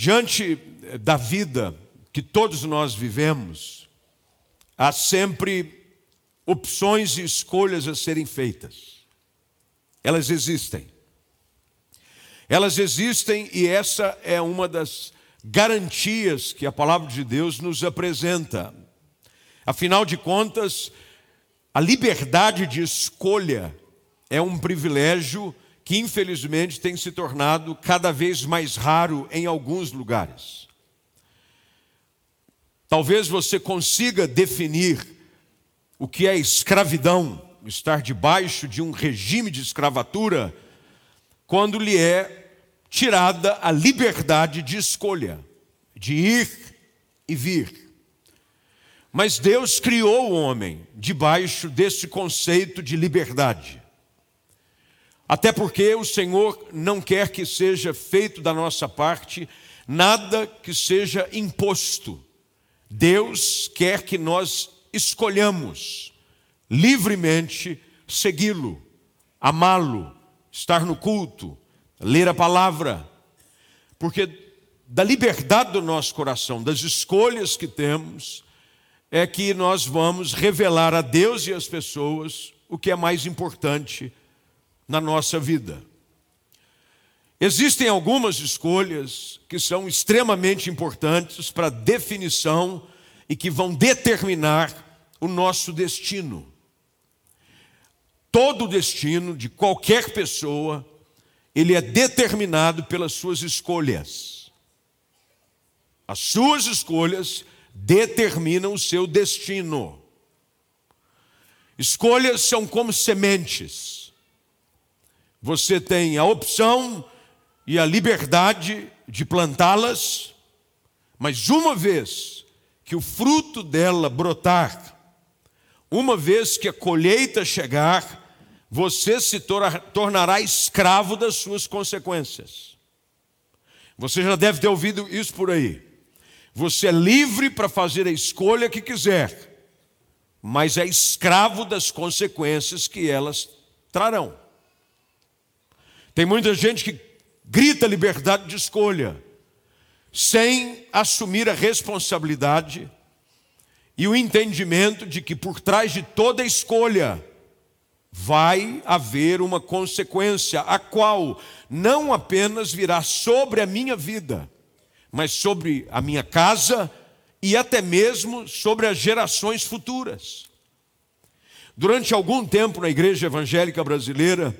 Diante da vida que todos nós vivemos, há sempre opções e escolhas a serem feitas. Elas existem. Elas existem e essa é uma das garantias que a palavra de Deus nos apresenta. Afinal de contas, a liberdade de escolha é um privilégio que infelizmente tem se tornado cada vez mais raro em alguns lugares. Talvez você consiga definir o que é escravidão, estar debaixo de um regime de escravatura, quando lhe é tirada a liberdade de escolha, de ir e vir. Mas Deus criou o homem debaixo desse conceito de liberdade. Até porque o Senhor não quer que seja feito da nossa parte nada que seja imposto. Deus quer que nós escolhamos livremente segui-lo, amá-lo, estar no culto, ler a palavra. Porque da liberdade do nosso coração, das escolhas que temos, é que nós vamos revelar a Deus e às pessoas o que é mais importante na nossa vida. Existem algumas escolhas que são extremamente importantes para a definição e que vão determinar o nosso destino. Todo destino de qualquer pessoa, ele é determinado pelas suas escolhas. As suas escolhas determinam o seu destino. Escolhas são como sementes você tem a opção e a liberdade de plantá-las, mas uma vez que o fruto dela brotar, uma vez que a colheita chegar, você se tornará escravo das suas consequências. Você já deve ter ouvido isso por aí. Você é livre para fazer a escolha que quiser, mas é escravo das consequências que elas trarão. Tem muita gente que grita liberdade de escolha, sem assumir a responsabilidade e o entendimento de que por trás de toda escolha vai haver uma consequência, a qual não apenas virá sobre a minha vida, mas sobre a minha casa e até mesmo sobre as gerações futuras. Durante algum tempo na igreja evangélica brasileira,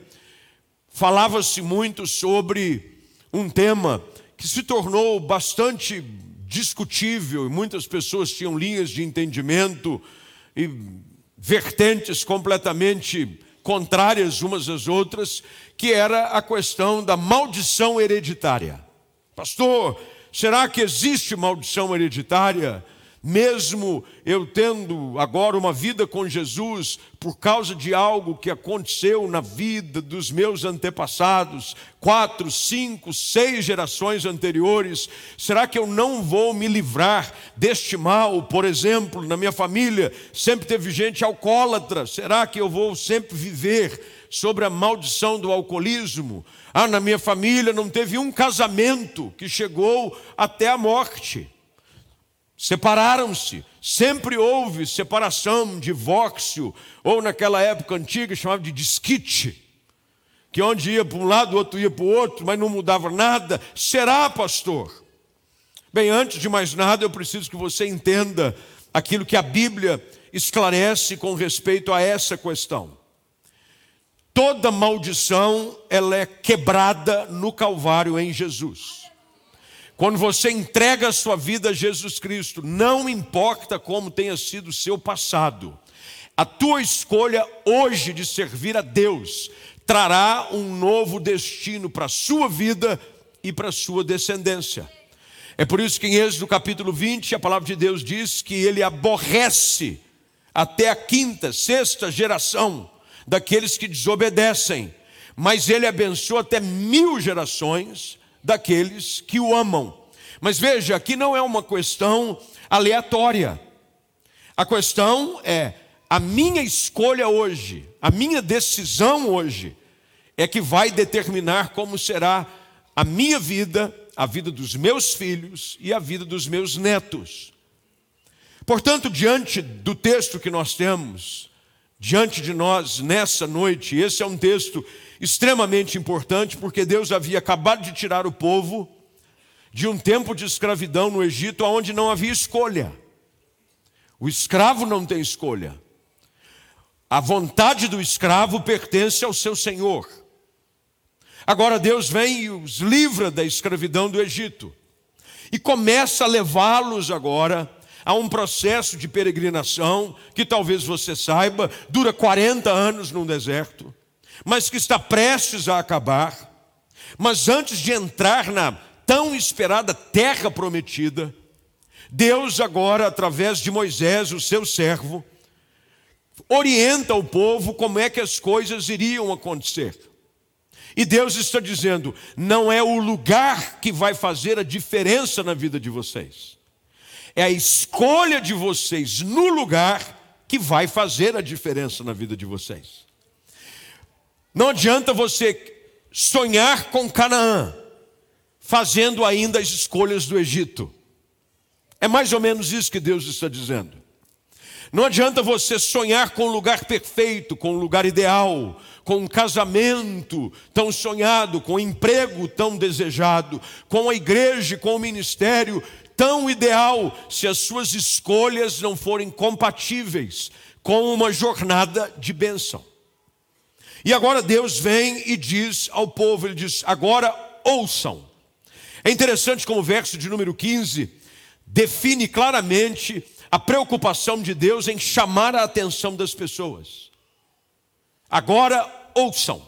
falava-se muito sobre um tema que se tornou bastante discutível e muitas pessoas tinham linhas de entendimento e vertentes completamente contrárias umas às outras, que era a questão da maldição hereditária. Pastor, será que existe maldição hereditária? Mesmo eu tendo agora uma vida com Jesus, por causa de algo que aconteceu na vida dos meus antepassados, quatro, cinco, seis gerações anteriores, será que eu não vou me livrar deste mal? Por exemplo, na minha família sempre teve gente alcoólatra, será que eu vou sempre viver sobre a maldição do alcoolismo? Ah, na minha família não teve um casamento que chegou até a morte separaram-se. Sempre houve separação, divórcio, ou naquela época antiga chamava de disquite, que onde ia para um lado, o outro ia para o outro, mas não mudava nada. Será, pastor? Bem, antes de mais nada, eu preciso que você entenda aquilo que a Bíblia esclarece com respeito a essa questão. Toda maldição ela é quebrada no Calvário em Jesus. Quando você entrega a sua vida a Jesus Cristo, não importa como tenha sido o seu passado, a tua escolha hoje de servir a Deus trará um novo destino para a sua vida e para a sua descendência. É por isso que em Êxodo capítulo 20, a palavra de Deus diz que ele aborrece até a quinta, sexta geração daqueles que desobedecem, mas ele abençoa até mil gerações daqueles que o amam. Mas veja, aqui não é uma questão aleatória. A questão é a minha escolha hoje, a minha decisão hoje, é que vai determinar como será a minha vida, a vida dos meus filhos e a vida dos meus netos. Portanto, diante do texto que nós temos, diante de nós nessa noite, esse é um texto extremamente importante, porque Deus havia acabado de tirar o povo de um tempo de escravidão no Egito, onde não havia escolha. O escravo não tem escolha. A vontade do escravo pertence ao seu senhor. Agora Deus vem e os livra da escravidão do Egito e começa a levá-los agora a um processo de peregrinação que talvez você saiba, dura 40 anos no deserto, mas que está prestes a acabar. Mas antes de entrar na tão esperada terra prometida, Deus agora, através de Moisés, o seu servo, orienta o povo como é que as coisas iriam acontecer. E Deus está dizendo: não é o lugar que vai fazer a diferença na vida de vocês, é a escolha de vocês no lugar que vai fazer a diferença na vida de vocês. Não adianta você sonhar com Canaã, fazendo ainda as escolhas do Egito. É mais ou menos isso que Deus está dizendo. Não adianta você sonhar com um lugar perfeito, com um lugar ideal, com um casamento tão sonhado, com um emprego tão desejado, com a igreja, com o ministério tão ideal, se as suas escolhas não forem compatíveis com uma jornada de bênção. E agora Deus vem e diz ao povo: Ele diz, agora ouçam. É interessante como o verso de número 15 define claramente a preocupação de Deus em chamar a atenção das pessoas. Agora ouçam.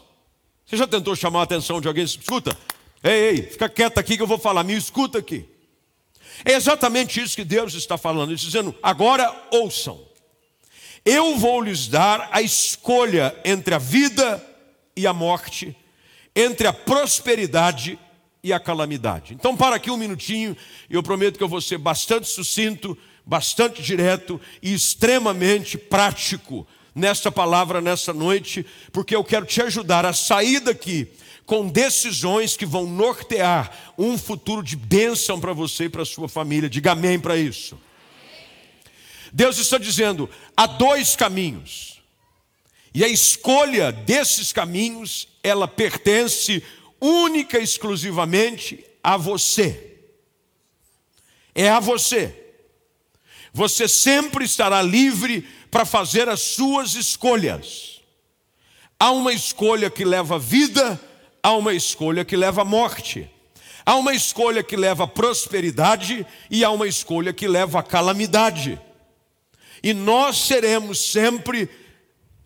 Você já tentou chamar a atenção de alguém? Escuta, ei, ei, fica quieto aqui que eu vou falar, me escuta aqui. É exatamente isso que Deus está falando, dizendo: agora ouçam. Eu vou lhes dar a escolha entre a vida e a morte, entre a prosperidade e a calamidade. Então, para aqui um minutinho, eu prometo que eu vou ser bastante sucinto bastante direto e extremamente prático nesta palavra, nessa noite, porque eu quero te ajudar a sair daqui com decisões que vão nortear um futuro de bênção para você e para sua família. Diga amém para isso. Deus está dizendo: há dois caminhos, e a escolha desses caminhos, ela pertence única e exclusivamente a você. É a você. Você sempre estará livre para fazer as suas escolhas. Há uma escolha que leva vida, há uma escolha que leva à morte. Há uma escolha que leva à prosperidade e há uma escolha que leva à calamidade. E nós seremos sempre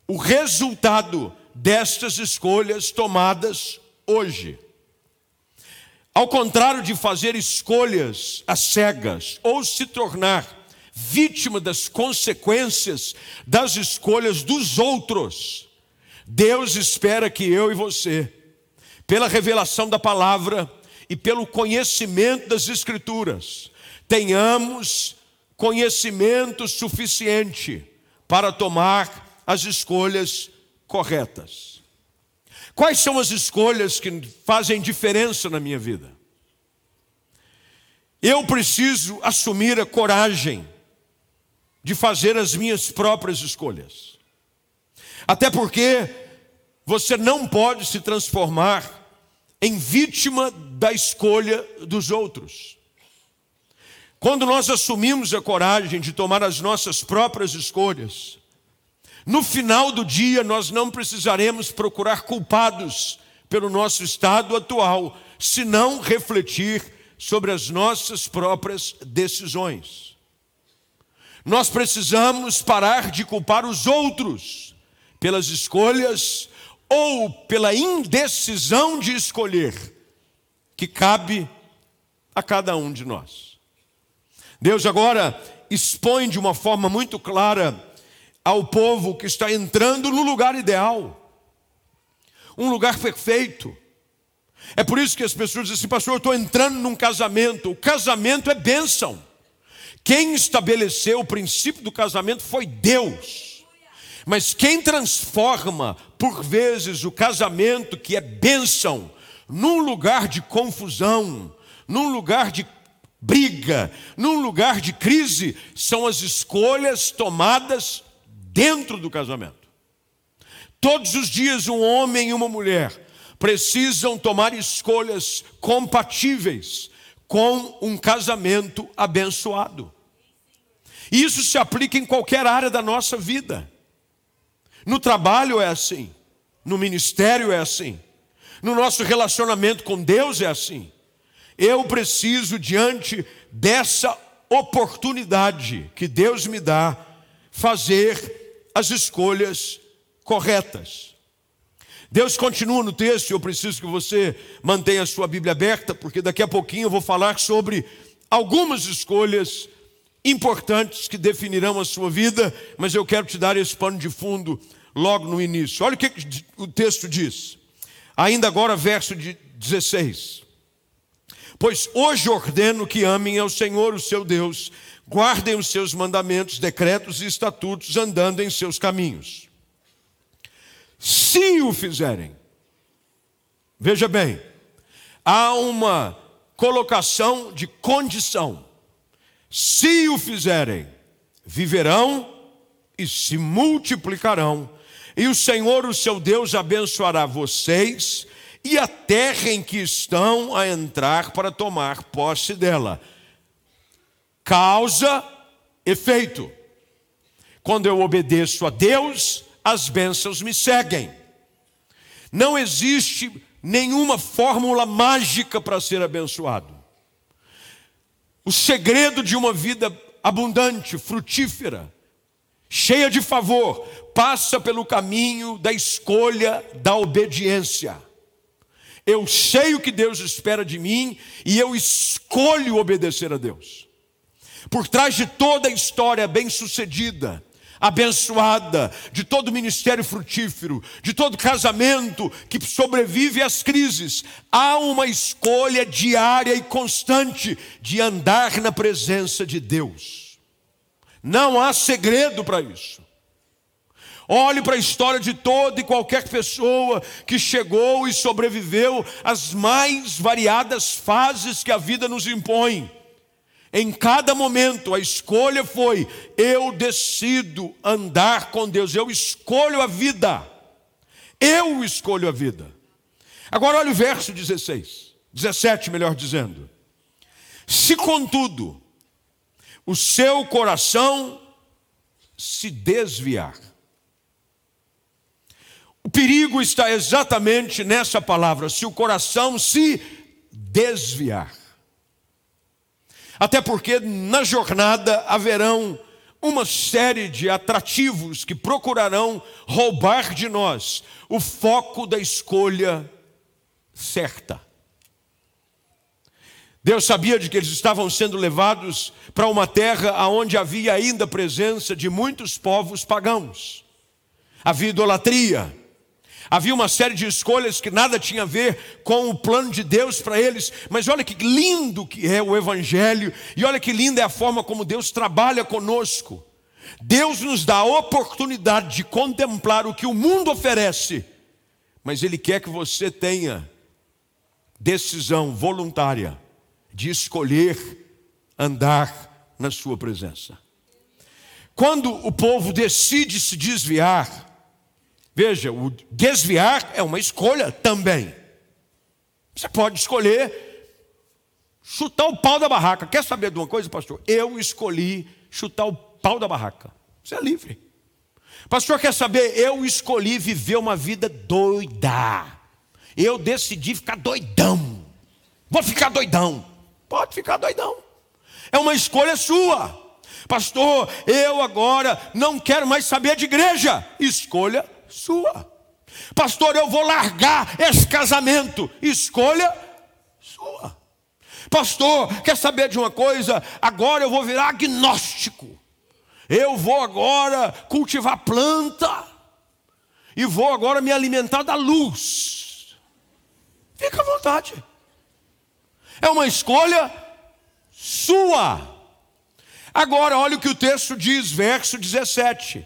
o resultado destas escolhas tomadas hoje. Ao contrário de fazer escolhas às cegas ou se tornar vítima das consequências das escolhas dos outros. Deus espera que eu e você, pela revelação da palavra e pelo conhecimento das Escrituras, tenhamos conhecimento suficiente para tomar as escolhas corretas. Quais são as escolhas que fazem diferença na minha vida? Eu preciso assumir a coragem de fazer as minhas próprias escolhas. Até porque você não pode se transformar em vítima da escolha dos outros. Quando nós assumimos a coragem de tomar as nossas próprias escolhas, no final do dia nós não precisaremos procurar culpados pelo nosso estado atual, senão refletir sobre as nossas próprias decisões. Nós precisamos parar de culpar os outros pelas escolhas ou pela indecisão de escolher que cabe a cada um de nós. Deus agora expõe de uma forma muito clara ao povo que está entrando no lugar ideal, um lugar perfeito. É por isso que as pessoas dizem assim, pastor, eu estou entrando num casamento. O casamento é bênção. Quem estabeleceu o princípio do casamento foi Deus. Mas quem transforma, por vezes, o casamento, que é bênção, num lugar de confusão, num lugar de briga, num lugar de crise, são as escolhas tomadas dentro do casamento. Todos os dias, um homem e uma mulher precisam tomar escolhas compatíveis com um casamento abençoado. Isso se aplica em qualquer área da nossa vida. No trabalho é assim, no ministério é assim, no nosso relacionamento com Deus é assim. Eu preciso, diante dessa oportunidade que Deus me dá, fazer as escolhas corretas. Deus continua no texto, eu preciso que você mantenha a sua Bíblia aberta, porque daqui a pouquinho eu vou falar sobre algumas escolhas importantes que definirão a sua vida, mas eu quero te dar esse pano de fundo logo no início. Olha o que o texto diz. Ainda agora, verso 16. Pois hoje ordeno que amem ao Senhor, o seu Deus, guardem os seus mandamentos, decretos e estatutos, andando em seus caminhos. Se o fizerem, veja bem, há uma colocação de condição. Se o fizerem, viverão e se multiplicarão, e o Senhor, o seu Deus, abençoará vocês e a terra em que estão a entrar para tomar posse dela. Causa, efeito. Quando eu obedeço a Deus, as bênçãos me seguem. Não existe nenhuma fórmula mágica para ser abençoado. O segredo de uma vida abundante, frutífera, cheia de favor, passa pelo caminho da escolha da obediência. Eu sei o que Deus espera de mim e eu escolho obedecer a Deus. Por trás de toda a história bem-sucedida, abençoada, de todo ministério frutífero, de todo casamento que sobrevive às crises, há uma escolha diária e constante de andar na presença de Deus. Não há segredo para isso. Olhe para a história de toda e qualquer pessoa que chegou e sobreviveu às mais variadas fases que a vida nos impõe. Em cada momento a escolha foi: eu decido andar com Deus, eu escolho a vida. Eu escolho a vida. Agora olha o verso 16, 17, melhor dizendo. Se contudo o seu coração se desviar, o perigo está exatamente nessa palavra, se o coração se desviar. Até porque na jornada haverão uma série de atrativos que procurarão roubar de nós o foco da escolha certa. Deus sabia de que eles estavam sendo levados para uma terra onde havia ainda presença de muitos povos pagãos. Havia idolatria, Havia uma série de escolhas que nada tinha a ver com o plano de Deus para eles, mas olha que lindo que é o Evangelho, e olha que linda é a forma como Deus trabalha conosco. Deus nos dá a oportunidade de contemplar o que o mundo oferece, mas Ele quer que você tenha decisão voluntária de escolher andar na Sua presença. Quando o povo decide se desviar, Veja, o desviar é uma escolha também. Você pode escolher chutar o pau da barraca. Quer saber de uma coisa, pastor? Eu escolhi chutar o pau da barraca. Você é livre. Pastor, quer saber? Eu escolhi viver uma vida doida. Eu decidi ficar doidão. Vou ficar doidão. Pode ficar doidão. É uma escolha sua. Pastor, eu agora não quero mais saber de igreja. Escolha sua. Pastor, eu vou largar esse casamento. Escolha sua. Pastor, quer saber de uma coisa? Agora eu vou virar agnóstico. Eu vou agora cultivar planta. E vou agora me alimentar da luz. Fica à vontade. É uma escolha sua. Agora, olha o que o texto diz, verso 17.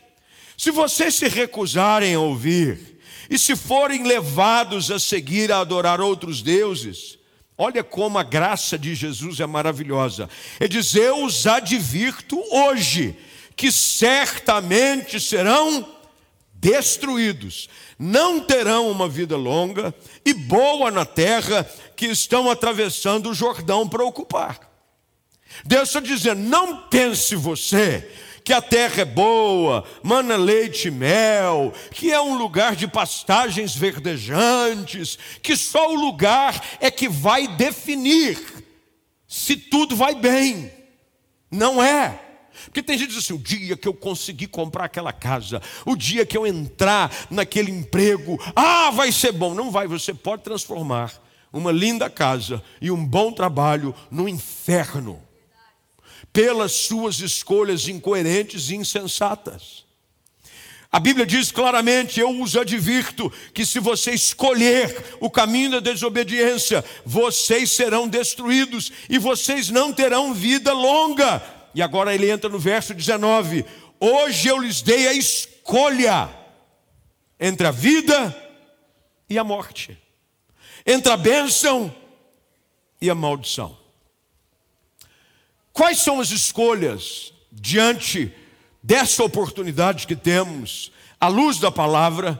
Se vocês se recusarem a ouvir, e se forem levados a seguir a adorar outros deuses, Olha como a graça de Jesus é maravilhosa. Ele diz: Eu os advirto hoje, que certamente serão destruídos, não terão uma vida longa e boa na terra que estão atravessando o Jordão para ocupar. Deus está dizendo: não pense você que a terra é boa, mana leite e mel, que é um lugar de pastagens verdejantes, que só o lugar é que vai definir se tudo vai bem. Não é. Porque tem gente que diz assim: o dia que eu conseguir comprar aquela casa, o dia que eu entrar naquele emprego, ah, vai ser bom. Não vai, você pode transformar uma linda casa e um bom trabalho no inferno pelas suas escolhas incoerentes e insensatas. A Bíblia diz claramente: eu os advirto que se você escolher o caminho da desobediência, vocês serão destruídos e vocês não terão vida longa. E agora ele entra no verso 19: Hoje eu lhes dei a escolha entre a vida e a morte, entre a bênção e a maldição. Quais são as escolhas diante dessa oportunidade que temos, à luz da palavra,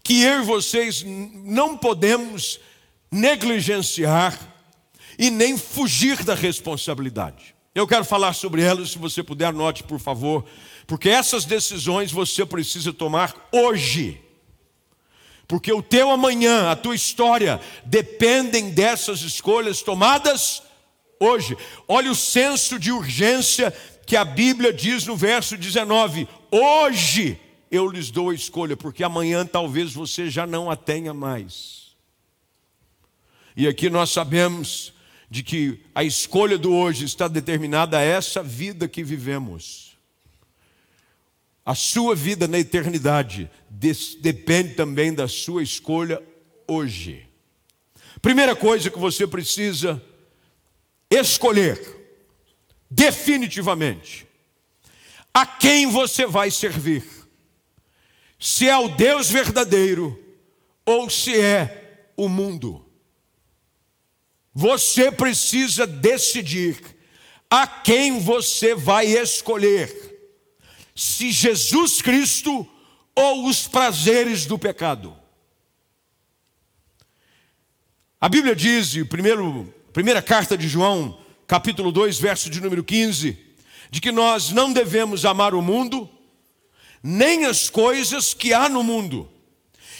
que eu e vocês não podemos negligenciar e nem fugir da responsabilidade? Eu quero falar sobre elas, se você puder, note, por favor, porque essas decisões você precisa tomar hoje. Porque o teu amanhã, a tua história, dependem dessas escolhas tomadas hoje. Olha o senso de urgência que a Bíblia diz no verso 19: Hoje eu lhes dou a escolha, porque amanhã talvez você já não a tenha mais. E aqui nós sabemos de que a escolha do hoje está determinada a essa vida que vivemos. A sua vida na eternidade depende também da sua escolha hoje. Primeira coisa que você precisa escolher definitivamente a quem você vai servir. Se é o Deus verdadeiro ou se é o mundo. Você precisa decidir a quem você vai escolher. Se Jesus Cristo ou os prazeres do pecado. A Bíblia diz, primeiro Primeira carta de João, capítulo 2, verso de número 15, de que nós não devemos amar o mundo, nem as coisas que há no mundo.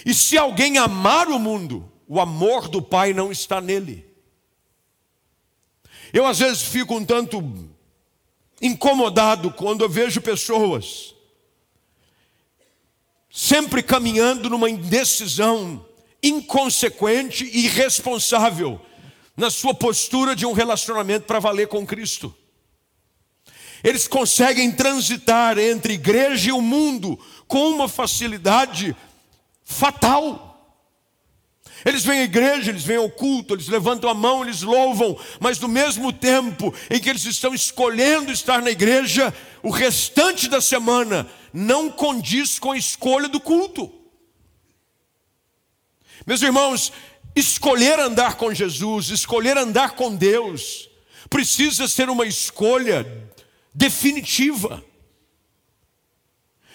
E se alguém amar o mundo, o amor do Pai não está nele. Eu às vezes fico um tanto incomodado quando eu vejo pessoas sempre caminhando numa indecisão inconsequente e irresponsável na sua postura de um relacionamento para valer com Cristo. Eles conseguem transitar entre igreja e o mundo com uma facilidade fatal. Eles vêm à igreja, eles vêm ao culto, eles levantam a mão, eles louvam, mas no mesmo tempo em que eles estão escolhendo estar na igreja, o restante da semana não condiz com a escolha do culto. Meus irmãos, Escolher andar com Jesus, escolher andar com Deus, precisa ser uma escolha definitiva.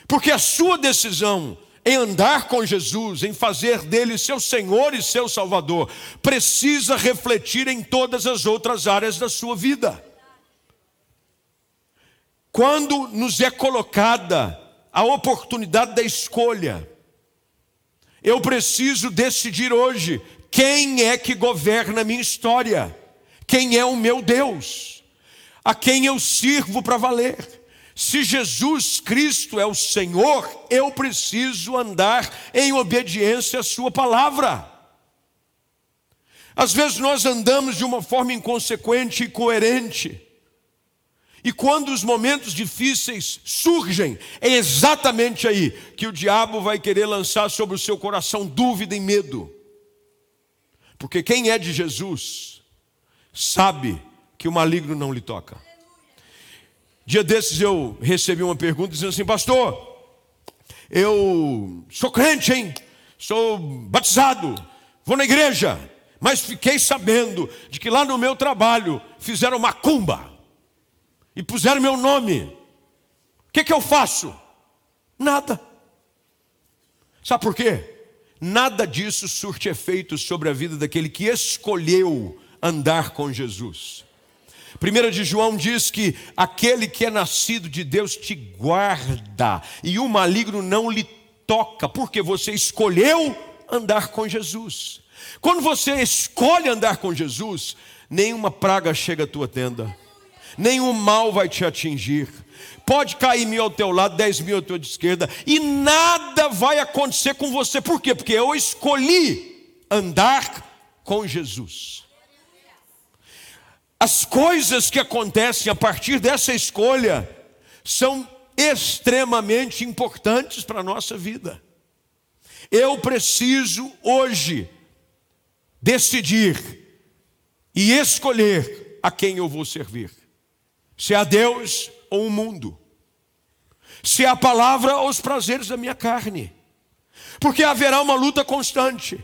Porque a sua decisão em andar com Jesus, em fazer dele seu Senhor e seu Salvador, precisa refletir em todas as outras áreas da sua vida. Quando nos é colocada a oportunidade da escolha, eu preciso decidir hoje quem é que governa a minha história? Quem é o meu Deus? A quem eu sirvo para valer? Se Jesus Cristo é o Senhor, eu preciso andar em obediência à Sua palavra. Às vezes nós andamos de uma forma inconsequente e coerente. E quando os momentos difíceis surgem, é exatamente aí que o diabo vai querer lançar sobre o seu coração dúvida e medo. Porque quem é de Jesus sabe que o maligno não lhe toca. Dia desses eu recebi uma pergunta dizendo assim, pastor, eu sou crente, hein? Sou batizado, vou na igreja, mas fiquei sabendo de que lá no meu trabalho fizeram macumba e puseram meu nome. O que, que eu faço? Nada. Sabe por quê? Nada disso surte efeito sobre a vida daquele que escolheu andar com Jesus. 1 de João diz que aquele que é nascido de Deus te guarda e o maligno não lhe toca, porque você escolheu andar com Jesus. Quando você escolhe andar com Jesus, nenhuma praga chega à tua tenda, nenhum mal vai te atingir. Pode cair mil ao teu lado, dez mil à tua esquerda, e nada vai acontecer com você. Por quê? Porque eu escolhi andar com Jesus. As coisas que acontecem a partir dessa escolha são extremamente importantes para a nossa vida. Eu preciso hoje decidir e escolher a quem eu vou servir: se a Deus ou o mundo, se é a palavra ou os prazeres da minha carne, porque haverá uma luta constante.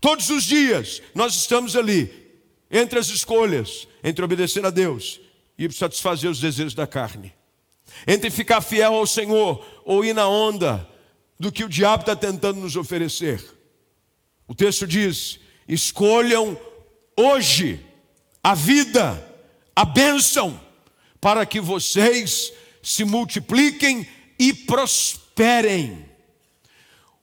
Todos os dias nós estamos ali, entre as escolhas, entre obedecer a Deus e satisfazer os desejos da carne, entre ficar fiel ao Senhor ou ir na onda do que o diabo está tentando nos oferecer. O texto diz: escolham hoje a vida, a bênção, para que vocês se multipliquem e prosperem.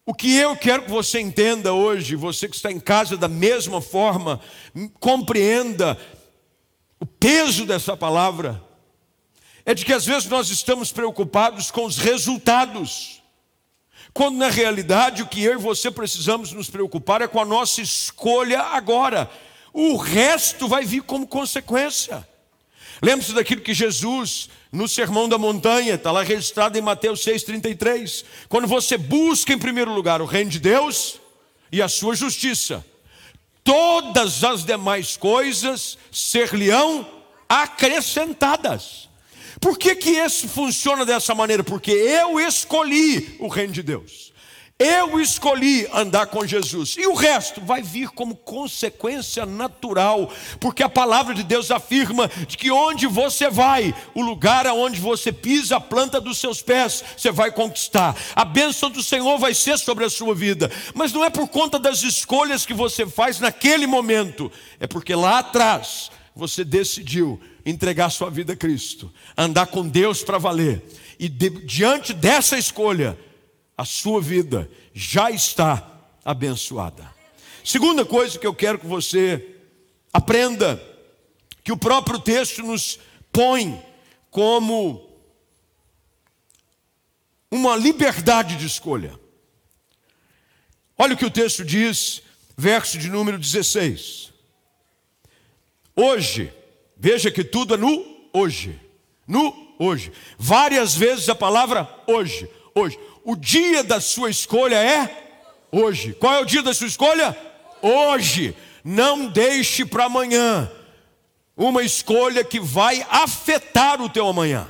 O que eu quero que você entenda hoje, você que está em casa da mesma forma, compreenda o peso dessa palavra, é de que às vezes nós estamos preocupados com os resultados, quando na realidade o que eu e você precisamos nos preocupar é com a nossa escolha agora, o resto vai vir como consequência. Lembre-se daquilo que Jesus, no Sermão da Montanha, está lá registrado em Mateus 6,33. Quando você busca em primeiro lugar o reino de Deus e a sua justiça, todas as demais coisas ser-lhe-ão acrescentadas. Por que, que esse funciona dessa maneira? Porque eu escolhi o reino de Deus. Eu escolhi andar com Jesus, e o resto vai vir como consequência natural, porque a palavra de Deus afirma de que onde você vai, o lugar aonde você pisa a planta dos seus pés, você vai conquistar. A bênção do Senhor vai ser sobre a sua vida, mas não é por conta das escolhas que você faz naquele momento, é porque lá atrás você decidiu entregar sua vida a Cristo, andar com Deus para valer, e de, diante dessa escolha, a sua vida já está abençoada. Segunda coisa que eu quero que você aprenda, que o próprio texto nos põe como uma liberdade de escolha. Olha o que o texto diz, verso de número 16. Hoje, veja que tudo é no hoje. No hoje. Várias vezes a palavra hoje. Hoje. O dia da sua escolha é hoje. Qual é o dia da sua escolha? Hoje. Não deixe para amanhã uma escolha que vai afetar o teu amanhã.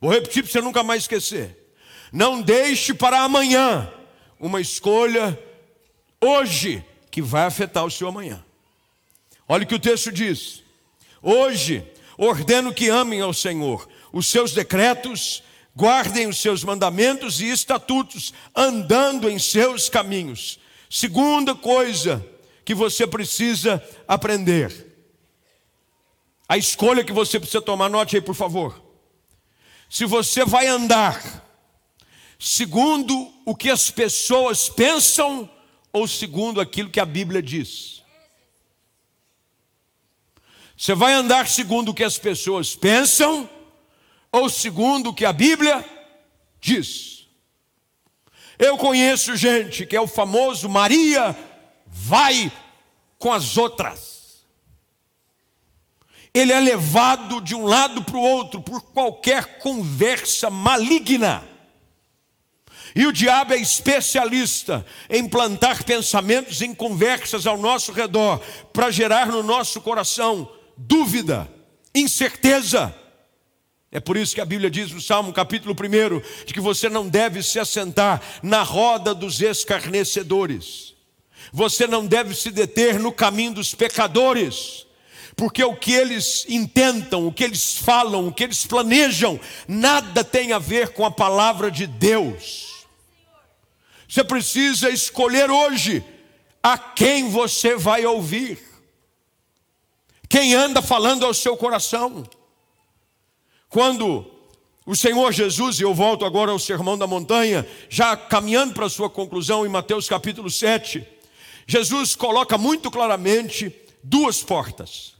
Vou repetir para você nunca mais esquecer. Não deixe para amanhã uma escolha hoje que vai afetar o seu amanhã. Olha o que o texto diz. Hoje ordeno que amem ao Senhor, os seus decretos guardem os seus mandamentos e estatutos, andando em seus caminhos. Segunda coisa que você precisa aprender. A escolha que você precisa tomar, note aí, por favor. Se você vai andar segundo o que as pessoas pensam ou segundo aquilo que a Bíblia diz. Você vai andar segundo o que as pessoas pensam ou segundo o que a Bíblia diz. Eu conheço gente que é o famoso Maria vai com as outras. Ele é levado de um lado para o outro por qualquer conversa maligna. E o diabo é especialista em plantar pensamentos em conversas ao nosso redor para gerar no nosso coração dúvida, incerteza é por isso que a Bíblia diz no Salmo capítulo 1 de que você não deve se assentar na roda dos escarnecedores. Você não deve se deter no caminho dos pecadores, porque o que eles intentam, o que eles falam, o que eles planejam, nada tem a ver com a palavra de Deus. Você precisa escolher hoje a quem você vai ouvir, quem anda falando ao seu coração. Quando o Senhor Jesus, e eu volto agora ao Sermão da Montanha, já caminhando para a sua conclusão em Mateus capítulo 7, Jesus coloca muito claramente duas portas.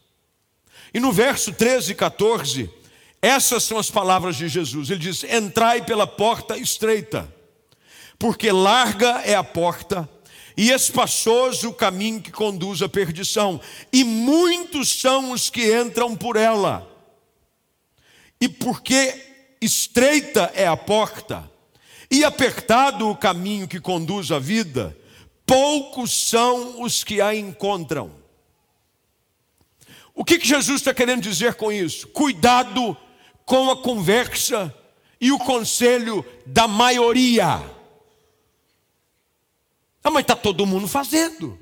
E no verso 13 e 14, essas são as palavras de Jesus. Ele diz: Entrai pela porta estreita, porque larga é a porta e espaçoso o caminho que conduz à perdição, e muitos são os que entram por ela. E porque estreita é a porta e apertado o caminho que conduz à vida, poucos são os que a encontram. O que, que Jesus está querendo dizer com isso? Cuidado com a conversa e o conselho da maioria. Ah, mas está todo mundo fazendo.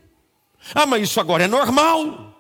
Ah, mas isso agora é normal.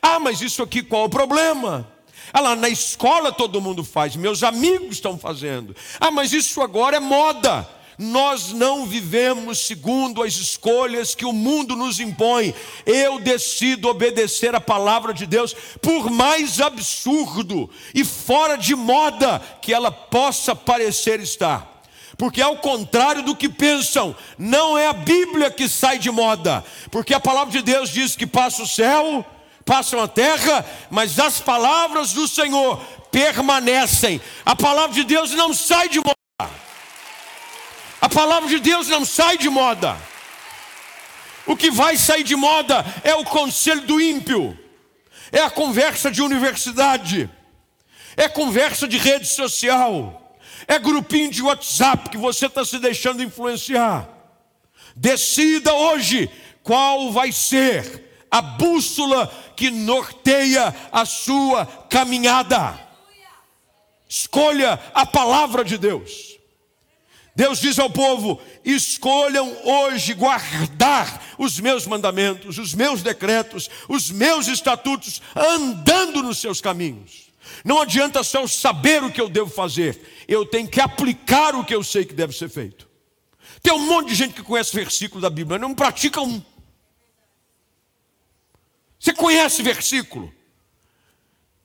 Ah, mas isso aqui qual o problema? Ah lá, na escola todo mundo faz, meus amigos estão fazendo. Ah, mas isso agora é moda. Nós não vivemos segundo as escolhas que o mundo nos impõe. Eu decido obedecer a palavra de Deus, por mais absurdo e fora de moda que ela possa parecer estar. Porque, ao contrário do que pensam, não é a Bíblia que sai de moda, porque a palavra de Deus diz que passa o céu passam a terra, mas as palavras do Senhor permanecem. A palavra de Deus não sai de moda. A palavra de Deus não sai de moda. O que vai sair de moda é o conselho do ímpio, é a conversa de universidade, é conversa de rede social, é grupinho de WhatsApp que você está se deixando influenciar. Decida hoje qual vai ser a bússola que norteia a sua caminhada. Escolha a palavra de Deus. Deus diz ao povo: escolham hoje guardar os meus mandamentos, os meus decretos, os meus estatutos, andando nos seus caminhos. Não adianta só saber o que eu devo fazer, eu tenho que aplicar o que eu sei que deve ser feito. Tem um monte de gente que conhece versículo da Bíblia, não pratica um. Você conhece versículo?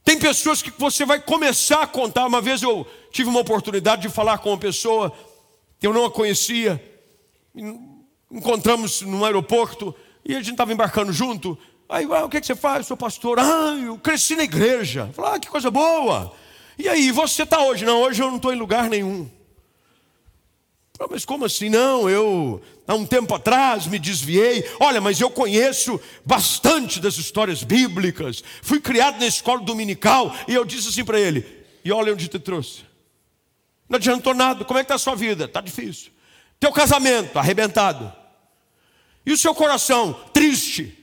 Tem pessoas que você vai começar a contar. Uma vez eu tive uma oportunidade de falar com uma pessoa que eu não a conhecia. Encontramos no aeroporto e a gente estava embarcando junto. Aí, ah, o que, é que você faz? Eu sou pastor. Ah, eu cresci na igreja. Falei, ah, que coisa boa. E aí, você está hoje? Não, hoje eu não estou em lugar nenhum. Mas como assim? Não, eu há um tempo atrás me desviei. Olha, mas eu conheço bastante das histórias bíblicas. Fui criado na escola dominical e eu disse assim para ele: E olha onde te trouxe. Não adiantou nada. Como é que está a sua vida? Está difícil. Teu casamento arrebentado. E o seu coração triste.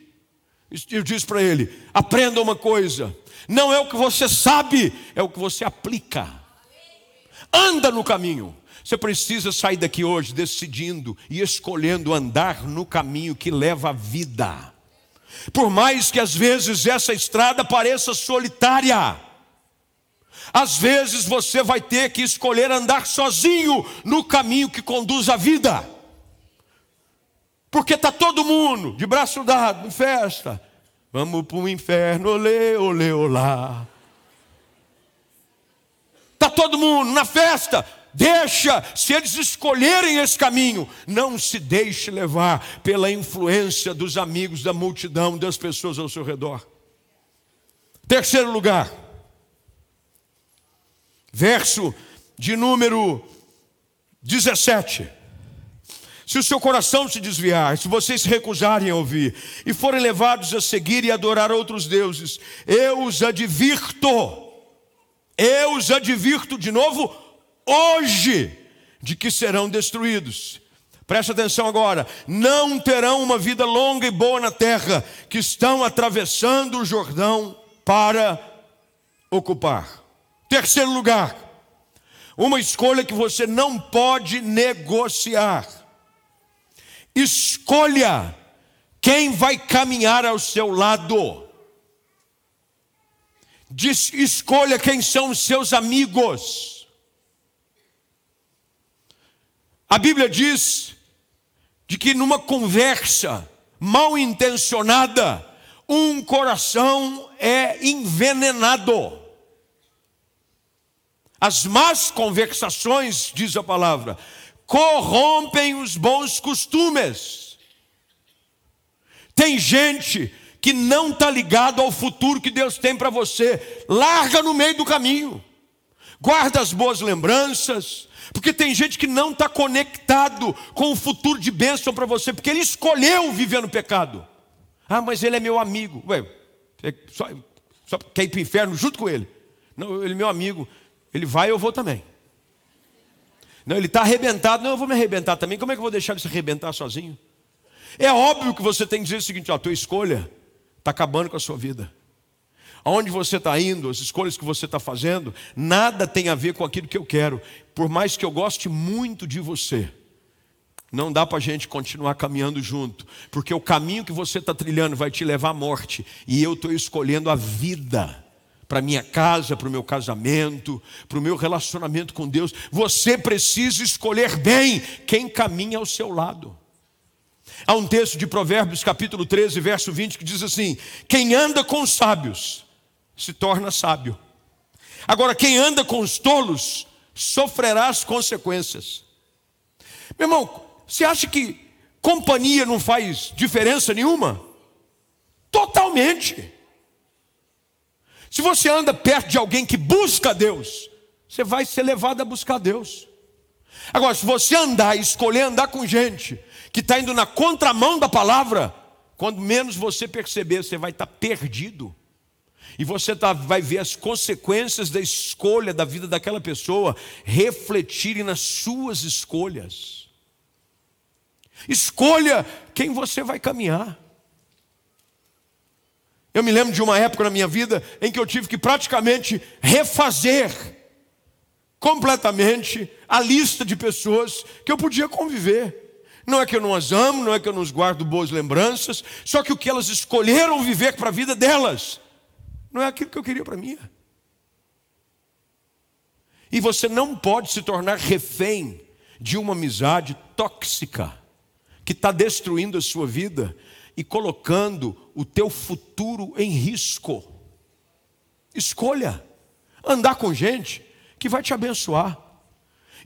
Eu disse para ele: aprenda uma coisa. Não é o que você sabe, é o que você aplica. Anda no caminho. Você precisa sair daqui hoje decidindo e escolhendo andar no caminho que leva à vida. Por mais que às vezes essa estrada pareça solitária, às vezes você vai ter que escolher andar sozinho no caminho que conduz à vida. Porque está todo mundo de braço dado, em festa. Vamos para o inferno, olê, olê, olá. Está todo mundo na festa, Deixa, se eles escolherem esse caminho, não se deixe levar pela influência dos amigos, da multidão, das pessoas ao seu redor. Terceiro lugar, verso de número 17. Se o seu coração se desviar, se vocês se recusarem a ouvir e forem levados a seguir e adorar outros deuses, eu os advirto, eu os advirto de novo hoje de que serão destruídos. Preste atenção agora: não terão uma vida longa e boa na terra, que estão atravessando o Jordão para ocupar. Terceiro lugar, uma escolha que você não pode negociar. Escolha Quem vai caminhar ao seu lado? Diz, escolha quem são os seus amigos. A Bíblia diz de que numa conversa mal intencionada, um coração é envenenado. As más conversações, diz a palavra, corrompem os bons costumes. Tem gente que não está ligado ao futuro que Deus tem para você, larga no meio do caminho, guarda as boas lembranças, porque tem gente que não está conectado com o futuro de bênção para você, porque ele escolheu viver no pecado. Ah, mas ele é meu amigo. Ué, é só, só quer ir para o inferno junto com ele. Não, ele é meu amigo. Ele vai, eu vou também. Não, ele está arrebentado. Não, eu vou me arrebentar também. Como é que eu vou deixar ele se arrebentar sozinho? É óbvio que você tem que dizer o seguinte: ó, a tua escolha está acabando com a sua vida. Aonde você está indo, as escolhas que você está fazendo, nada tem a ver com aquilo que eu quero. Por mais que eu goste muito de você, não dá para a gente continuar caminhando junto, porque o caminho que você está trilhando vai te levar à morte, e eu estou escolhendo a vida para minha casa, para o meu casamento, para o meu relacionamento com Deus. Você precisa escolher bem quem caminha ao seu lado. Há um texto de Provérbios, capítulo 13, verso 20, que diz assim: Quem anda com os sábios se torna sábio. Agora, quem anda com os tolos sofrerá as consequências. Meu irmão, você acha que companhia não faz diferença nenhuma? Totalmente. Se você anda perto de alguém que busca Deus, você vai ser levado a buscar Deus. Agora, se você andar escolher andar com gente que está indo na contramão da palavra, quando menos você perceber, você vai estar tá perdido. E você tá, vai ver as consequências da escolha da vida daquela pessoa refletirem nas suas escolhas. Escolha quem você vai caminhar. Eu me lembro de uma época na minha vida em que eu tive que praticamente refazer completamente a lista de pessoas que eu podia conviver. Não é que eu não as amo, não é que eu não guardo boas lembranças, só que o que elas escolheram viver para a vida delas não é aquilo que eu queria para mim. E você não pode se tornar refém de uma amizade tóxica que está destruindo a sua vida e colocando o teu futuro em risco. Escolha andar com gente que vai te abençoar.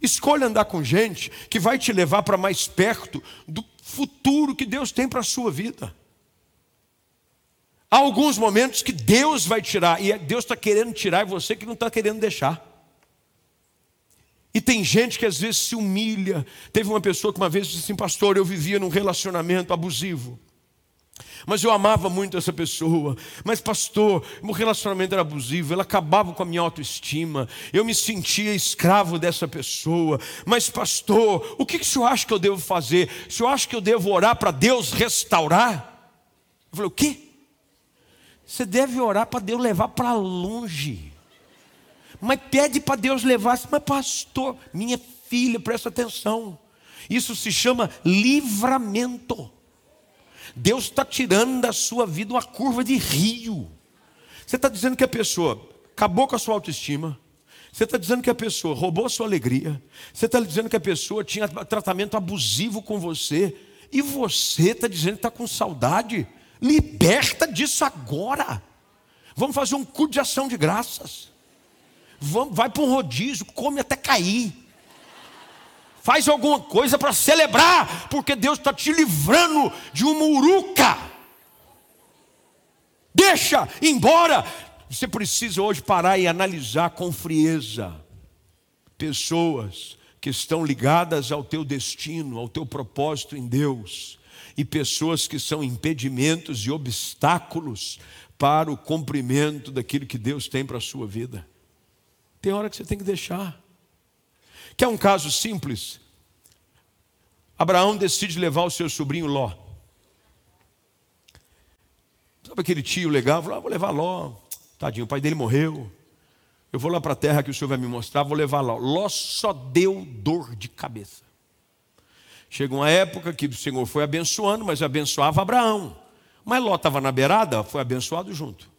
Escolha andar com gente que vai te levar para mais perto do futuro que Deus tem para a sua vida. Há alguns momentos que Deus vai tirar, e Deus está querendo tirar, e você que não está querendo deixar. E tem gente que às vezes se humilha. Teve uma pessoa que uma vez disse assim, pastor, eu vivia num relacionamento abusivo. Mas eu amava muito essa pessoa. Mas, pastor, meu relacionamento era abusivo, ela acabava com a minha autoestima. Eu me sentia escravo dessa pessoa. Mas, pastor, o que, que o senhor acha que eu devo fazer? O senhor acha que eu devo orar para Deus restaurar? Eu falei, o quê? Você deve orar para Deus levar para longe. Mas pede para Deus levar. Mas, pastor, minha filha, presta atenção. Isso se chama livramento. Deus está tirando da sua vida uma curva de rio. Você está dizendo que a pessoa acabou com a sua autoestima. Você está dizendo que a pessoa roubou a sua alegria. Você está dizendo que a pessoa tinha tratamento abusivo com você. E você está dizendo que está com saudade. Liberta disso agora. Vamos fazer um culto de ação de graças. Vamos, vai para um rodízio, come até cair. Faz alguma coisa para celebrar, porque Deus está te livrando de uma uruca. Deixa embora. Você precisa hoje parar e analisar com frieza pessoas que estão ligadas ao teu destino, ao teu propósito em Deus, e pessoas que são impedimentos e obstáculos para o cumprimento daquilo que Deus tem para a sua vida. Tem hora que você tem que deixar. Quer um caso simples? Abraão decide levar o seu sobrinho Ló. Sabe aquele tio legal? Falou, ah, vou levar Ló. Tadinho, o pai dele morreu. Eu vou lá para a terra que o senhor vai me mostrar, vou levar Ló. Ló só deu dor de cabeça. Chega uma época que o Senhor foi abençoando, mas abençoava Abraão. Mas Ló estava na beirada, foi abençoado junto.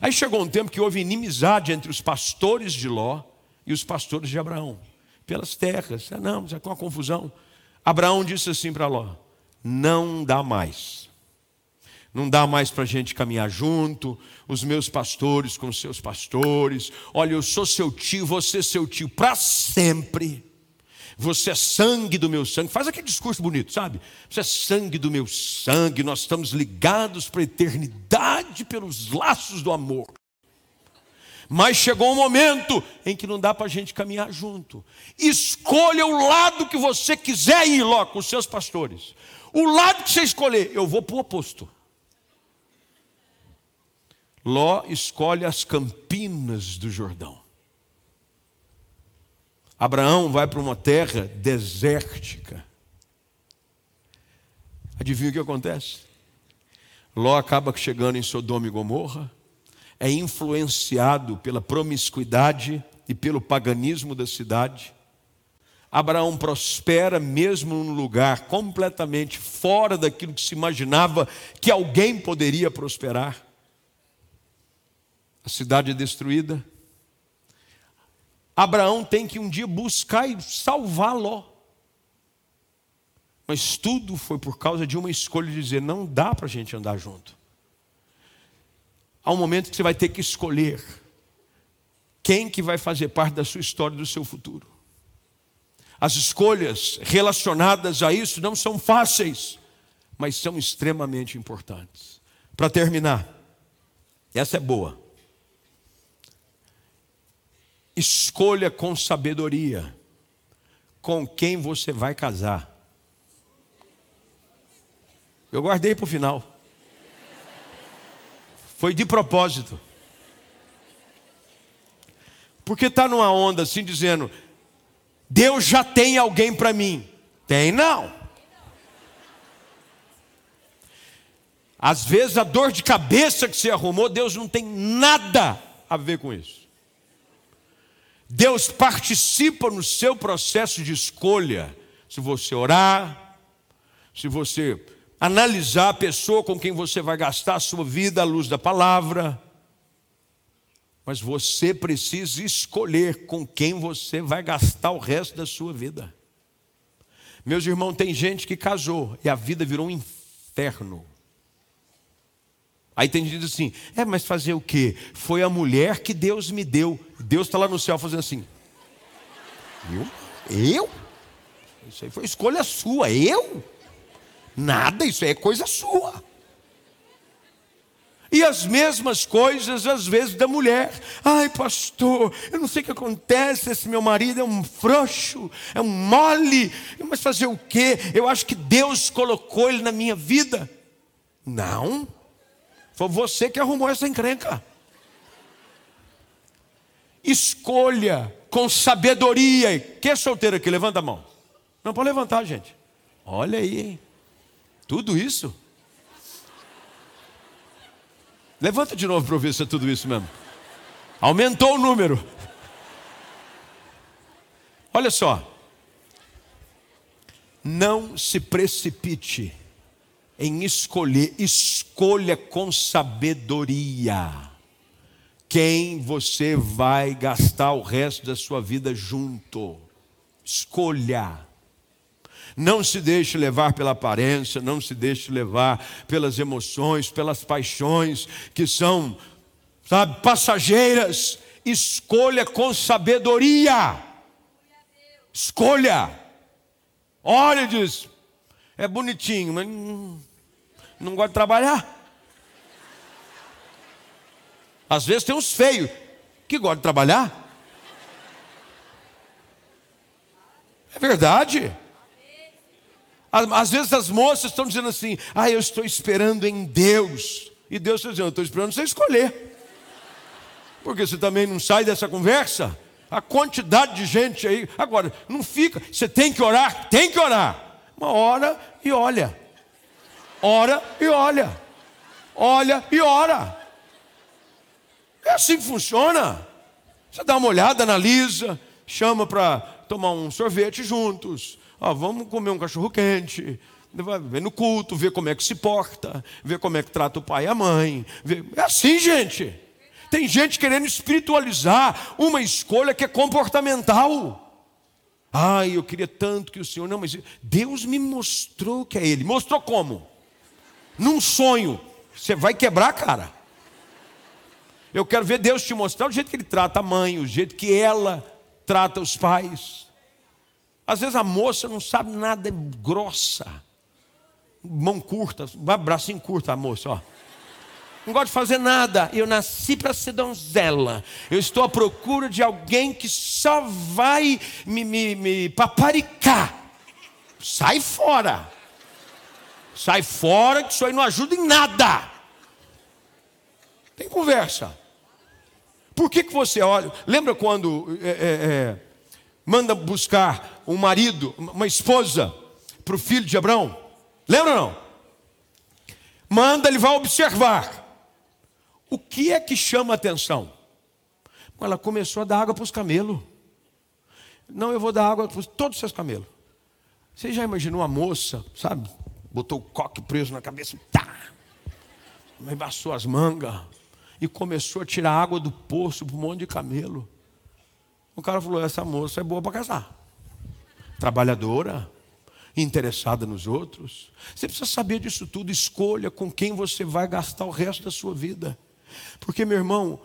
Aí chegou um tempo que houve inimizade entre os pastores de Ló e os pastores de Abraão, pelas terras. Ah, não, já com uma confusão. Abraão disse assim para Ló: Não dá mais. Não dá mais para a gente caminhar junto, os meus pastores com os seus pastores. Olha, eu sou seu tio, você seu tio para sempre. Você é sangue do meu sangue. Faz aquele discurso bonito, sabe? Você é sangue do meu sangue. Nós estamos ligados para a eternidade pelos laços do amor. Mas chegou um momento em que não dá para a gente caminhar junto. Escolha o lado que você quiser ir, Ló, com os seus pastores. O lado que você escolher, eu vou para o oposto. Ló escolhe as campinas do Jordão. Abraão vai para uma terra desértica. Adivinha o que acontece? Ló acaba chegando em Sodoma e Gomorra, é influenciado pela promiscuidade e pelo paganismo da cidade. Abraão prospera mesmo num lugar completamente fora daquilo que se imaginava que alguém poderia prosperar. A cidade é destruída, Abraão tem que um dia buscar e salvar Ló. Mas tudo foi por causa de uma escolha de dizer: não dá para a gente andar junto. Há um momento que você vai ter que escolher quem que vai fazer parte da sua história, do seu futuro. As escolhas relacionadas a isso não são fáceis, mas são extremamente importantes. Para terminar, essa é boa. Escolha com sabedoria com quem você vai casar. Eu guardei para o final. Foi de propósito. Porque está numa onda assim dizendo: Deus já tem alguém para mim. Tem não. Às vezes a dor de cabeça que você arrumou, Deus não tem nada a ver com isso. Deus participa no seu processo de escolha. Se você orar, se você analisar a pessoa com quem você vai gastar a sua vida à luz da palavra. Mas você precisa escolher com quem você vai gastar o resto da sua vida. Meus irmãos, tem gente que casou e a vida virou um inferno. Aí tem gente assim, é, mas fazer o quê? Foi a mulher que Deus me deu. Deus está lá no céu fazendo assim. Eu? Eu? Isso aí foi escolha sua. Eu? Nada, isso aí é coisa sua. E as mesmas coisas, às vezes, da mulher. Ai, pastor, eu não sei o que acontece. Esse meu marido é um frouxo, é um mole. Mas fazer o quê? Eu acho que Deus colocou ele na minha vida. Não. Foi você que arrumou essa encrenca. Escolha com sabedoria. Quem é solteiro aqui? Levanta a mão. Não pode levantar, gente. Olha aí, hein? Tudo isso. Levanta de novo para ver se é tudo isso mesmo. Aumentou o número. Olha só. Não se precipite em escolher, escolha com sabedoria quem você vai gastar o resto da sua vida junto. Escolha. Não se deixe levar pela aparência, não se deixe levar pelas emoções, pelas paixões que são, sabe, passageiras. Escolha com sabedoria. Escolha. Olha e diz: é bonitinho, mas não, gosta de trabalhar. Às vezes tem uns feios que gostam de trabalhar. É verdade. Às vezes as moças estão dizendo assim: Ah, eu estou esperando em Deus. E Deus está dizendo: Eu estou esperando você escolher. Porque você também não sai dessa conversa. A quantidade de gente aí. Agora, não fica. Você tem que orar? Tem que orar. Uma hora e olha. Ora e olha. Olha e ora. É assim que funciona. Você dá uma olhada, analisa, chama para tomar um sorvete juntos. Ó, vamos comer um cachorro quente. Ver no culto, ver como é que se porta, ver como é que trata o pai e a mãe. Ver... É assim, gente. Tem gente querendo espiritualizar uma escolha que é comportamental. Ai, eu queria tanto que o Senhor. Não, mas Deus me mostrou que é Ele. Mostrou como? Num sonho. Você vai quebrar cara. Eu quero ver Deus te mostrar o jeito que Ele trata a mãe, o jeito que ela trata os pais. Às vezes a moça não sabe nada, é grossa. Mão curta, bracinho curto a moça, ó. Não gosto de fazer nada. Eu nasci para ser donzela. Eu estou à procura de alguém que só vai me, me, me paparicar. Sai fora. Sai fora, que isso aí não ajuda em nada. Tem conversa. Por que, que você olha? Lembra quando é, é, é, manda buscar um marido, uma esposa, para o filho de Abraão? Lembra não? Manda, ele vai observar. O que é que chama atenção? Ela começou a dar água para os camelos. Não, eu vou dar água para todos os seus camelos. Você já imaginou uma moça, sabe? Botou o coque preso na cabeça, tá! Embaçou as mangas e começou a tirar água do poço para um monte de camelo. O cara falou: essa moça é boa para casar. Trabalhadora, interessada nos outros. Você precisa saber disso tudo. Escolha com quem você vai gastar o resto da sua vida. Porque, meu irmão,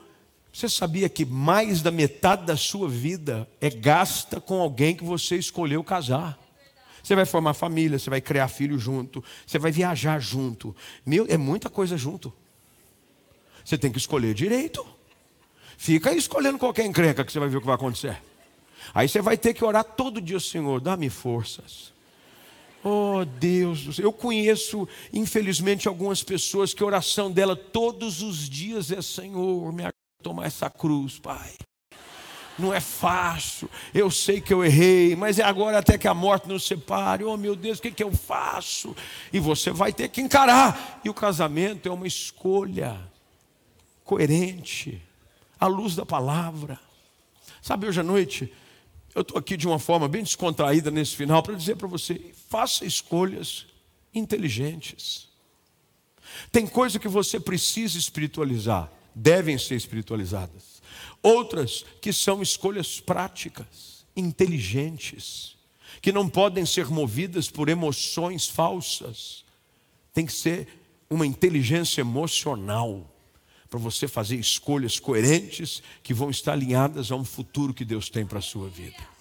você sabia que mais da metade da sua vida é gasta com alguém que você escolheu casar? Você vai formar família, você vai criar filho junto, você vai viajar junto. Meu, é muita coisa junto. Você tem que escolher direito. Fica aí escolhendo qualquer encrenca que você vai ver o que vai acontecer. Aí você vai ter que orar todo dia, Senhor, dá-me forças. Oh Deus, eu conheço, infelizmente, algumas pessoas que a oração dela todos os dias é: Senhor, me ajuda a tomar essa cruz, Pai. Não é fácil, eu sei que eu errei, mas é agora até que a morte nos separe. Oh meu Deus, o que, que eu faço? E você vai ter que encarar. E o casamento é uma escolha coerente, à luz da palavra. Sabe, hoje à noite, eu estou aqui de uma forma bem descontraída nesse final para dizer para você: faça escolhas inteligentes. Tem coisa que você precisa espiritualizar, devem ser espiritualizadas. Outras que são escolhas práticas, inteligentes, que não podem ser movidas por emoções falsas. Tem que ser uma inteligência emocional para você fazer escolhas coerentes que vão estar alinhadas a um futuro que Deus tem para a sua vida.